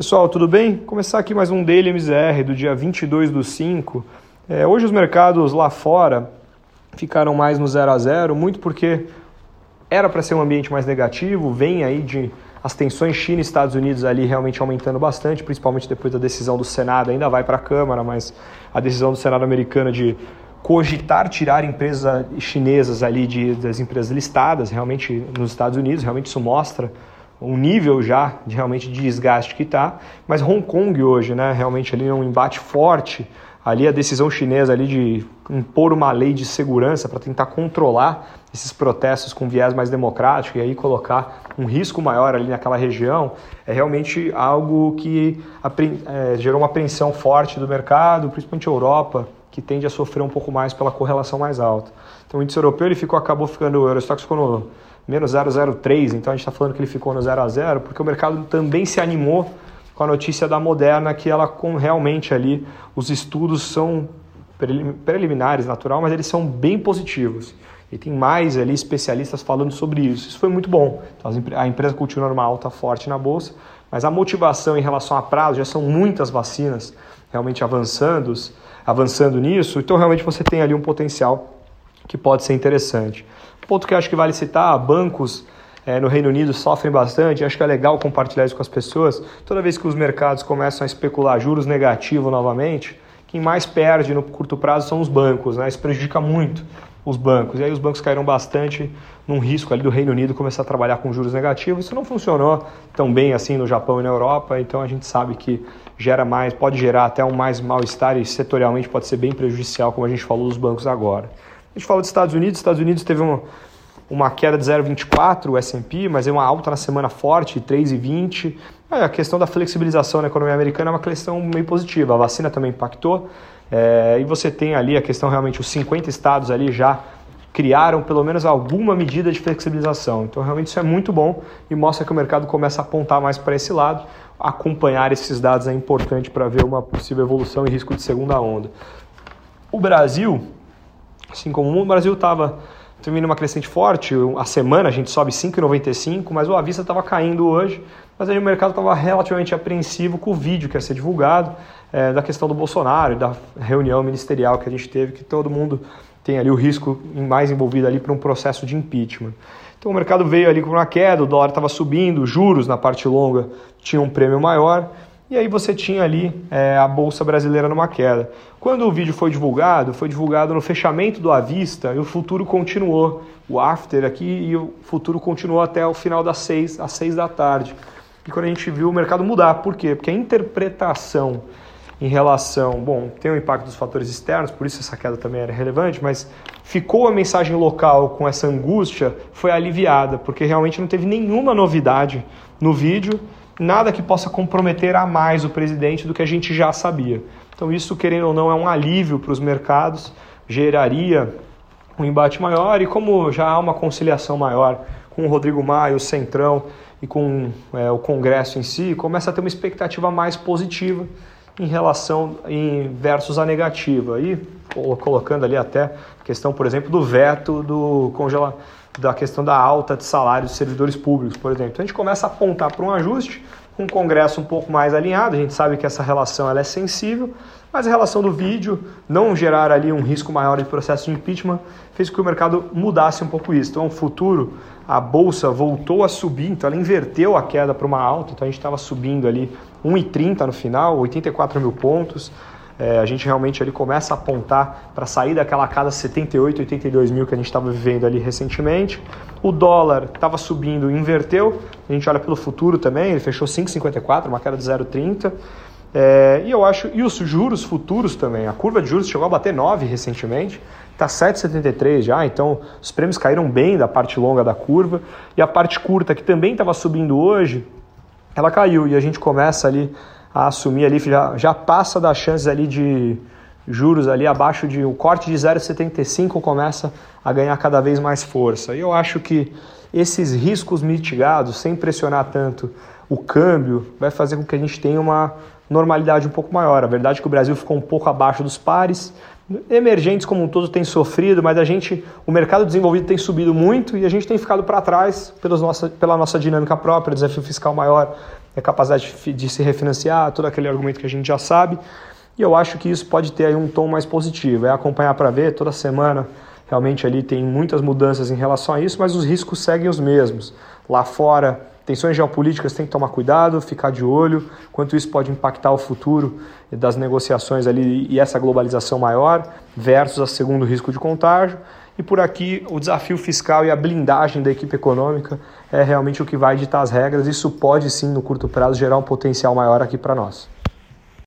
Pessoal, tudo bem? Começar aqui mais um Daily MZR do dia 22 do 5. É, hoje os mercados lá fora ficaram mais no 0 a 0, muito porque era para ser um ambiente mais negativo, vem aí de as tensões China e Estados Unidos ali realmente aumentando bastante, principalmente depois da decisão do Senado, ainda vai para a Câmara, mas a decisão do Senado americano de cogitar tirar empresas chinesas ali de, das empresas listadas realmente nos Estados Unidos, realmente isso mostra um nível já de realmente de desgaste que está, mas Hong Kong hoje, né, realmente ali um embate forte, ali a decisão chinesa ali de impor uma lei de segurança para tentar controlar esses protestos com viés mais democrático e aí colocar um risco maior ali naquela região, é realmente algo que é, gerou uma apreensão forte do mercado, principalmente a Europa, que tende a sofrer um pouco mais pela correlação mais alta. Então o índice europeu ele ficou, acabou ficando, o Eurostox ficou no menos 0,03, então a gente está falando que ele ficou no 0 a 0, porque o mercado também se animou com a notícia da Moderna, que ela com realmente ali, os estudos são preliminares, natural, mas eles são bem positivos. E tem mais ali especialistas falando sobre isso. Isso foi muito bom. Então, a empresa continua numa alta forte na bolsa, mas a motivação em relação a prazo, já são muitas vacinas realmente avançando, avançando nisso, então realmente você tem ali um potencial que pode ser interessante. Ponto que eu acho que vale citar, bancos é, no Reino Unido sofrem bastante, acho que é legal compartilhar isso com as pessoas. Toda vez que os mercados começam a especular juros negativos novamente, quem mais perde no curto prazo são os bancos, né? isso prejudica muito os bancos. E aí os bancos caíram bastante num risco ali do Reino Unido começar a trabalhar com juros negativos. Isso não funcionou tão bem assim no Japão e na Europa, então a gente sabe que gera mais, pode gerar até um mais mal-estar e setorialmente pode ser bem prejudicial, como a gente falou dos bancos agora. A gente falou dos Estados Unidos, Estados Unidos teve uma, uma queda de 0,24 o S&P, mas é uma alta na semana forte, 3,20. É, a questão da flexibilização na economia americana é uma questão meio positiva. A vacina também impactou. É, e você tem ali a questão realmente, os 50 estados ali já criaram pelo menos alguma medida de flexibilização. Então realmente isso é muito bom e mostra que o mercado começa a apontar mais para esse lado. Acompanhar esses dados é importante para ver uma possível evolução e risco de segunda onda. O Brasil, assim como o mundo, o Brasil estava termina uma crescente forte, a semana a gente sobe 5,95, mas o Avista estava caindo hoje, mas aí o mercado estava relativamente apreensivo com o vídeo que ia ser divulgado, é, da questão do Bolsonaro, da reunião ministerial que a gente teve, que todo mundo tem ali o risco mais envolvido ali para um processo de impeachment. Então o mercado veio ali com uma queda, o dólar estava subindo, juros na parte longa tinham um prêmio maior, e aí você tinha ali é, a Bolsa Brasileira numa queda. Quando o vídeo foi divulgado, foi divulgado no fechamento do Avista e o futuro continuou. O after aqui e o futuro continuou até o final das seis, às seis da tarde. E quando a gente viu o mercado mudar, por quê? Porque a interpretação em relação, bom, tem o impacto dos fatores externos, por isso essa queda também era relevante, mas ficou a mensagem local com essa angústia, foi aliviada, porque realmente não teve nenhuma novidade no vídeo nada que possa comprometer a mais o presidente do que a gente já sabia. Então, isso, querendo ou não, é um alívio para os mercados, geraria um embate maior e, como já há uma conciliação maior com o Rodrigo Maia, o Centrão e com é, o Congresso em si, começa a ter uma expectativa mais positiva em relação em versus a negativa. E colocando ali até questão, por exemplo, do veto do congelamento da questão da alta de salários de servidores públicos, por exemplo. Então a gente começa a apontar para um ajuste, um Congresso um pouco mais alinhado, a gente sabe que essa relação ela é sensível, mas a relação do vídeo não gerar ali um risco maior de processo de impeachment fez com que o mercado mudasse um pouco isso. Então, no futuro, a bolsa voltou a subir, então ela inverteu a queda para uma alta, então a gente estava subindo ali 1,30 no final, 84 mil pontos é, a gente realmente ali começa a apontar para sair daquela casa 78, 82 mil que a gente estava vivendo ali recentemente. O dólar estava subindo, inverteu. A gente olha pelo futuro também, ele fechou 5,54, uma queda de 0,30. É, e eu acho, e os juros futuros também, a curva de juros chegou a bater 9 recentemente, está 7,73 já, então os prêmios caíram bem da parte longa da curva, e a parte curta, que também estava subindo hoje, ela caiu, e a gente começa ali a assumir ali, já, já passa das chances ali de juros ali abaixo de o corte de 0,75 começa a ganhar cada vez mais força. E eu acho que esses riscos mitigados, sem pressionar tanto o câmbio, vai fazer com que a gente tenha uma normalidade um pouco maior. A verdade é que o Brasil ficou um pouco abaixo dos pares, emergentes como um todo têm sofrido, mas a gente, o mercado desenvolvido tem subido muito e a gente tem ficado para trás pelas nossa, pela nossa dinâmica própria, desafio fiscal maior é capacidade de se refinanciar, todo aquele argumento que a gente já sabe. E eu acho que isso pode ter aí um tom mais positivo. É acompanhar para ver toda semana. Realmente ali tem muitas mudanças em relação a isso, mas os riscos seguem os mesmos. Lá fora, tensões geopolíticas tem que tomar cuidado, ficar de olho, quanto isso pode impactar o futuro das negociações ali e essa globalização maior versus a segundo risco de contágio. E por aqui, o desafio fiscal e a blindagem da equipe econômica é realmente o que vai ditar as regras. Isso pode sim, no curto prazo, gerar um potencial maior aqui para nós.